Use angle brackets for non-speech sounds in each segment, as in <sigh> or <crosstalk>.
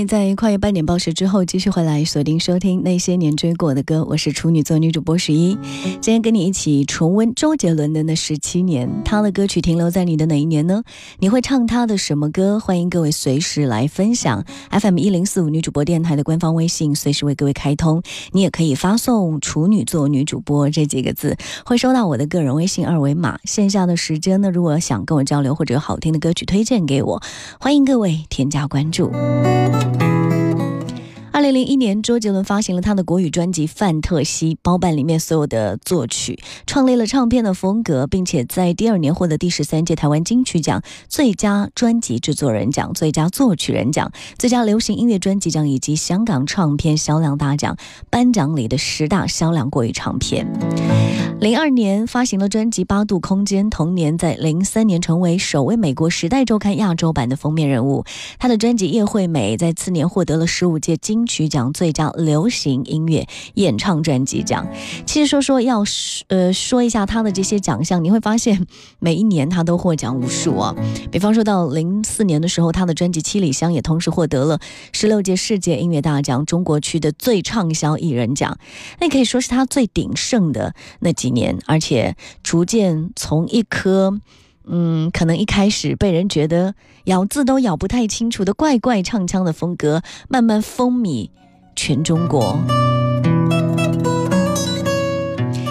位在跨越半点报时之后继续回来锁定收听那些年追过的歌，我是处女座女主播十一，今天跟你一起重温周杰伦的那十七年，他的歌曲停留在你的哪一年呢？你会唱他的什么歌？欢迎各位随时来分享。FM 一零四五女主播电台的官方微信随时为各位开通，你也可以发送“处女座女主播”这几个字，会收到我的个人微信二维码。线下的时间呢，如果想跟我交流或者有好听的歌曲推荐给我，欢迎各位添加关注。二零零一年，周杰伦发行了他的国语专辑《范特西》，包办里面所有的作曲，创立了唱片的风格，并且在第二年获得第十三届台湾金曲奖最佳专辑制作人奖、最佳作曲人奖、最佳流行音乐专辑奖以及香港唱片销量大奖颁奖礼的十大销量国语唱片。零二年发行了专辑《八度空间》，同年在零三年成为首位美国《时代周刊》亚洲版的封面人物。他的专辑《叶惠美》在次年获得了十五届金曲奖最佳流行音乐演唱专辑奖。其实说说要呃说一下他的这些奖项，你会发现每一年他都获奖无数啊。比方说到零四年的时候，他的专辑《七里香》也同时获得了十六届世界音乐大奖中国区的最畅销艺人奖，那可以说是他最鼎盛的那几年，而且逐渐从一颗。嗯，可能一开始被人觉得咬字都咬不太清楚的怪怪唱腔的风格，慢慢风靡全中国。《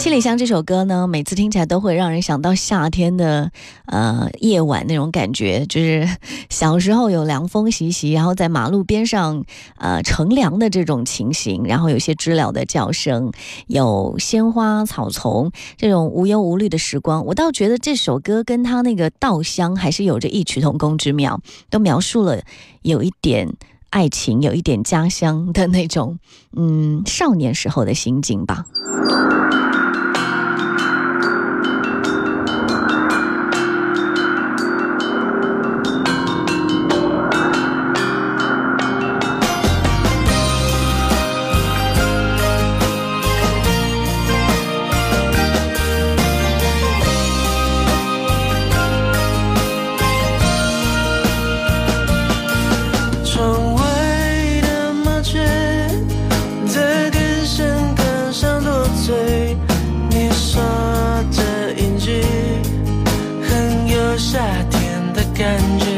七里香》这首歌呢，每次听起来都会让人想到夏天的呃夜晚那种感觉，就是 <laughs> 小时候有凉风习习，然后在马路边上呃乘凉的这种情形，然后有些知了的叫声，有鲜花草丛这种无忧无虑的时光。我倒觉得这首歌跟他那个《稻香》还是有着异曲同工之妙，都描述了有一点爱情，有一点家乡的那种嗯少年时候的心境吧。感觉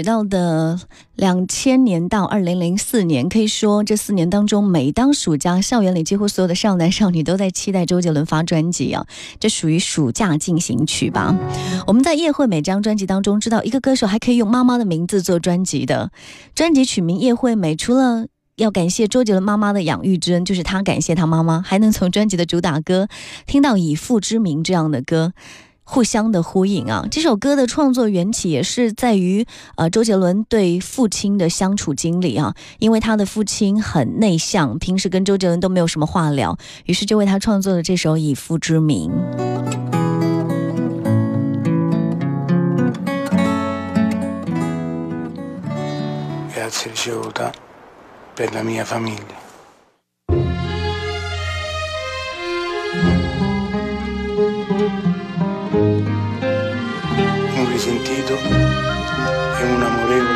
举到的两千年到二零零四年，可以说这四年当中，每当暑假，校园里几乎所有的少男少女都在期待周杰伦发专辑啊，这属于暑假进行曲吧。我们在《叶惠美》这张专辑当中知道，一个歌手还可以用妈妈的名字做专辑的，专辑取名《叶惠美》，除了要感谢周杰伦妈妈的养育之恩，就是他感谢他妈妈，还能从专辑的主打歌听到以父之名这样的歌。互相的呼应啊！这首歌的创作缘起也是在于呃周杰伦对父亲的相处经历啊，因为他的父亲很内向，平时跟周杰伦都没有什么话聊，于是就为他创作了这首《以父之名》。Un risentito e un amorevole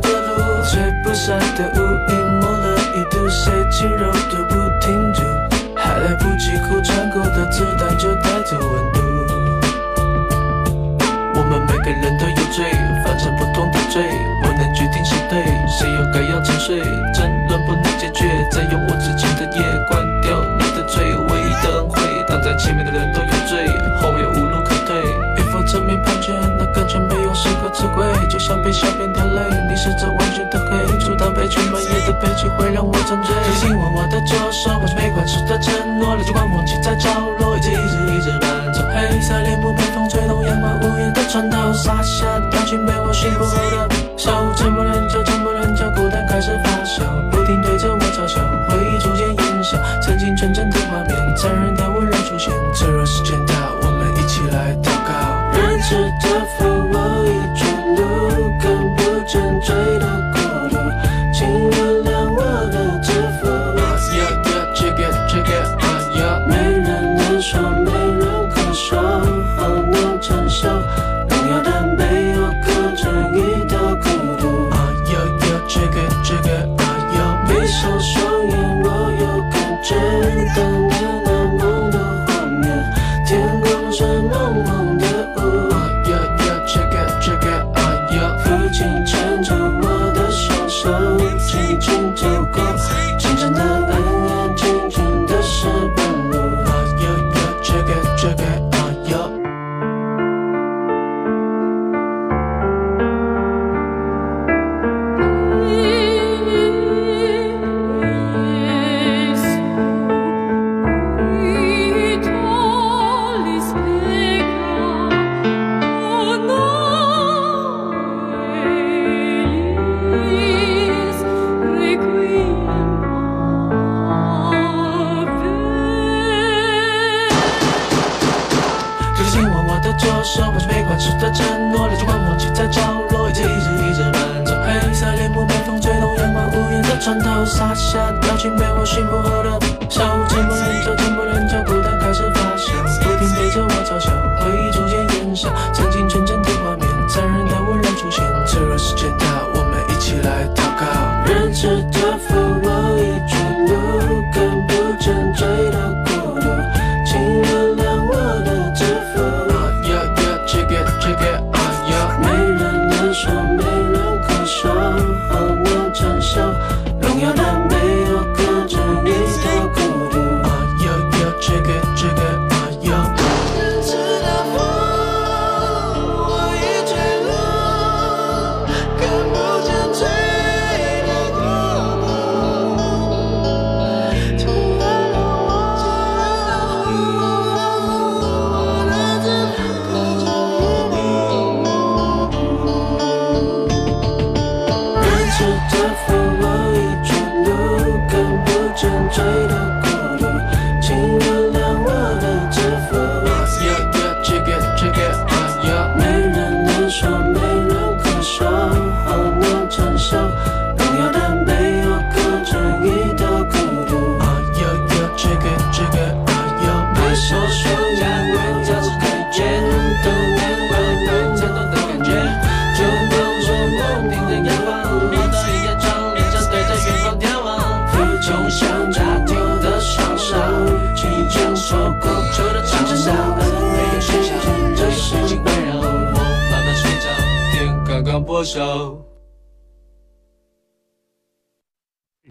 的路，吹不散的雾隐没了一度，谁轻柔都不停住，还来不及哭，穿过的子弹就带走温度。我们每个人都有罪，犯着不同的罪，我能决定谁对，谁又该要沉睡，争论不能解决，再用我之前的夜关掉你的嘴，唯一的恩惠，挡在前面的人都是这完全的黑，阻挡悲剧满夜的悲剧会让我沉醉，提醒我我的左手，我没关系的承诺，泪珠光风起在角落，一直一直穿透，洒下表情被我驯服后的手，沉默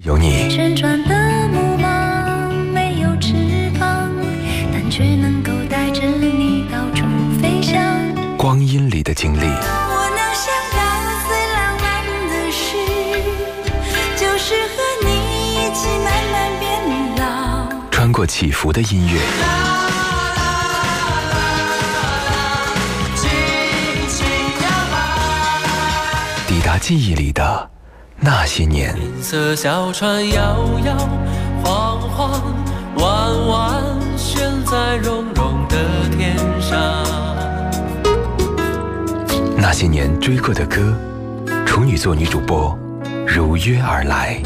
有你，旋转的木马没有翅膀，但却能够带着你到处飞翔。光阴里的经历，我能想到最浪漫的事，就是和你一起慢慢变老。穿过起伏的音乐，记忆里的那些年。银色小船摇摇晃晃，弯弯悬在绒绒的天上。那些年追过的歌，处女座女主播如约而来。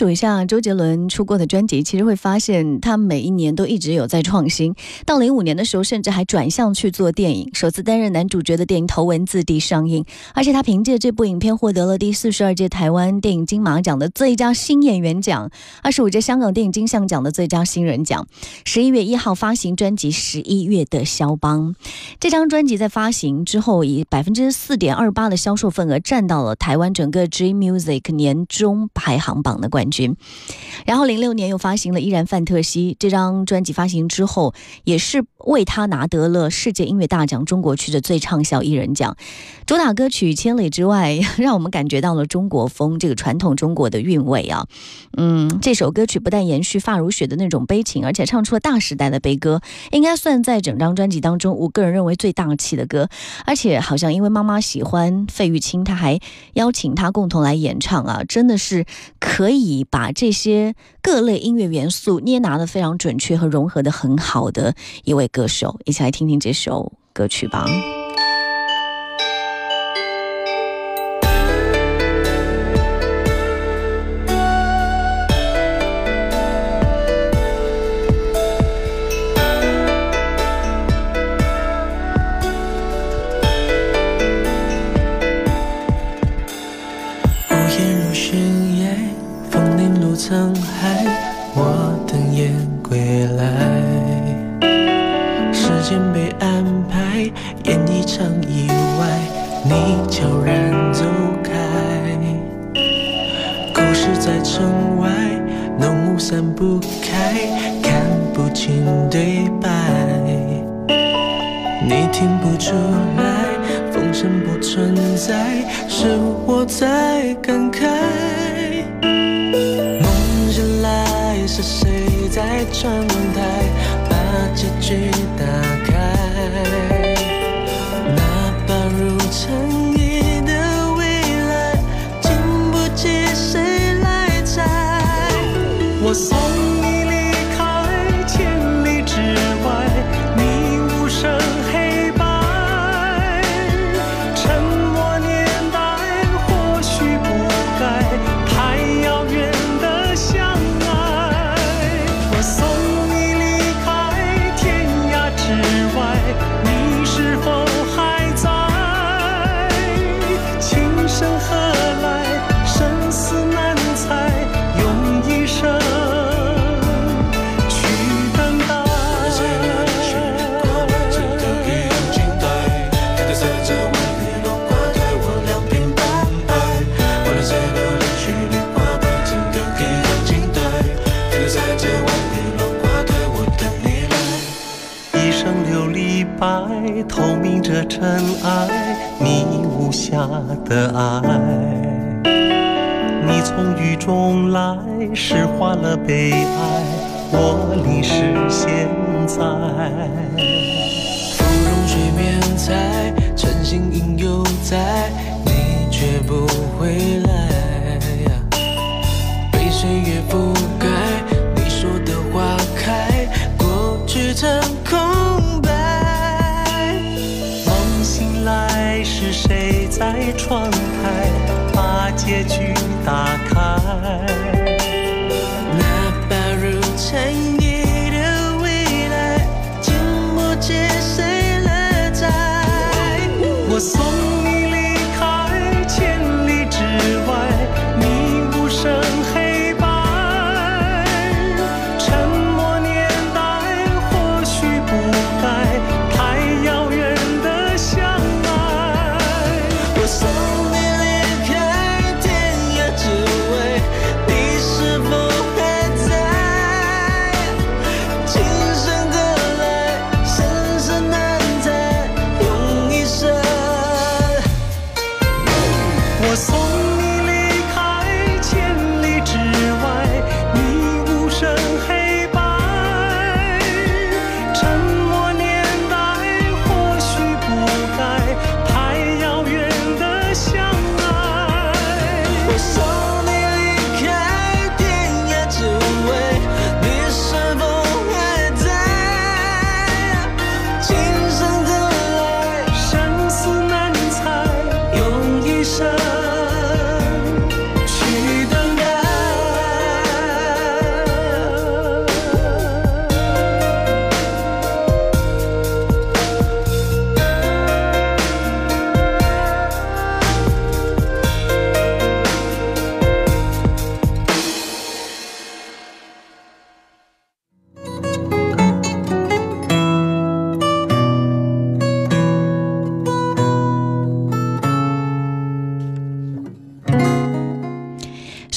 数一下周杰伦出过的专辑，其实会发现他每一年都一直有在创新。到零五年的时候，甚至还转向去做电影，首次担任男主角的电影《头文字 D》上映，而且他凭借这部影片获得了第四十二届台湾电影金马奖的最佳新演员奖，二十五届香港电影金像奖的最佳新人奖。十一月一号发行专辑《十一月的肖邦》，这张专辑在发行之后以百分之四点二八的销售份额占到了台湾整个 G Music 年终排行榜的冠军。然后零六年又发行了《依然范特西》这张专辑，发行之后也是为他拿得了世界音乐大奖中国区的最畅销艺人奖。主打歌曲《千里之外》<laughs> 让我们感觉到了中国风这个传统中国的韵味啊。嗯，这首歌曲不但延续发如雪的那种悲情，而且唱出了大时代的悲歌，应该算在整张专辑当中，我个人认为最大气的歌。而且好像因为妈妈喜欢费玉清，他还邀请他共同来演唱啊，真的是可以把这些各类音乐元素捏拿的非常准确和融合的很好的一位歌手。一起来听听这首歌曲吧。时间被安排，演一场意外，你悄然走开。故事在城外，浓雾散不开，看不清对白。你听不出来，风声不存在，是我在感慨。梦醒来，是谁在窗台把结局打开白，透明着尘埃，你无瑕的爱。你从雨中来，诗化了悲哀，我淋湿现在。芙蓉水面在，晨星影犹在，你却不回来。被岁月覆盖，你说的花开，过去成空结局打开？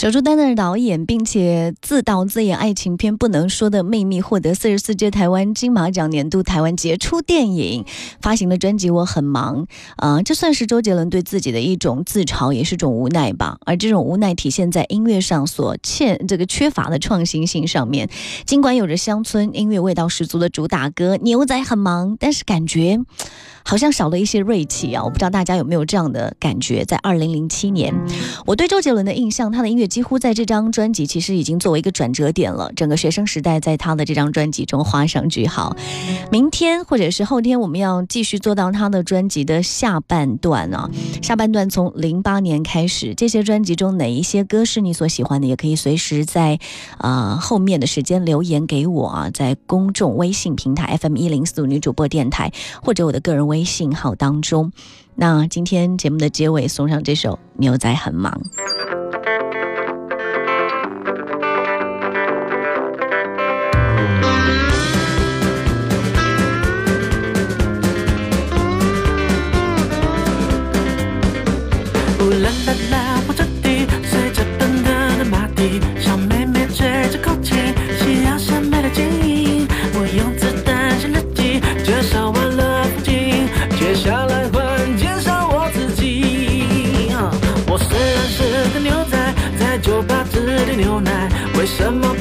守住担任导演，并且自导自演爱情片《不能说的秘密》，获得四十四届台湾金马奖年度台湾杰出电影。发行的专辑《我很忙》啊、这算是周杰伦对自己的一种自嘲，也是种无奈吧。而这种无奈体现在音乐上所欠这个缺乏的创新性上面。尽管有着乡村音乐味道十足的主打歌《牛仔很忙》，但是感觉。好像少了一些锐气啊！我不知道大家有没有这样的感觉。在二零零七年，我对周杰伦的印象，他的音乐几乎在这张专辑其实已经作为一个转折点了。整个学生时代在他的这张专辑中画上句号。明天或者是后天，我们要继续做到他的专辑的下半段啊。下半段从零八年开始，这些专辑中哪一些歌是你所喜欢的，也可以随时在啊、后面的时间留言给我啊，在公众微信平台 FM 一零四五女主播电台或者我的个人微微信号当中。那今天节目的结尾送上这首《牛仔很忙》。什么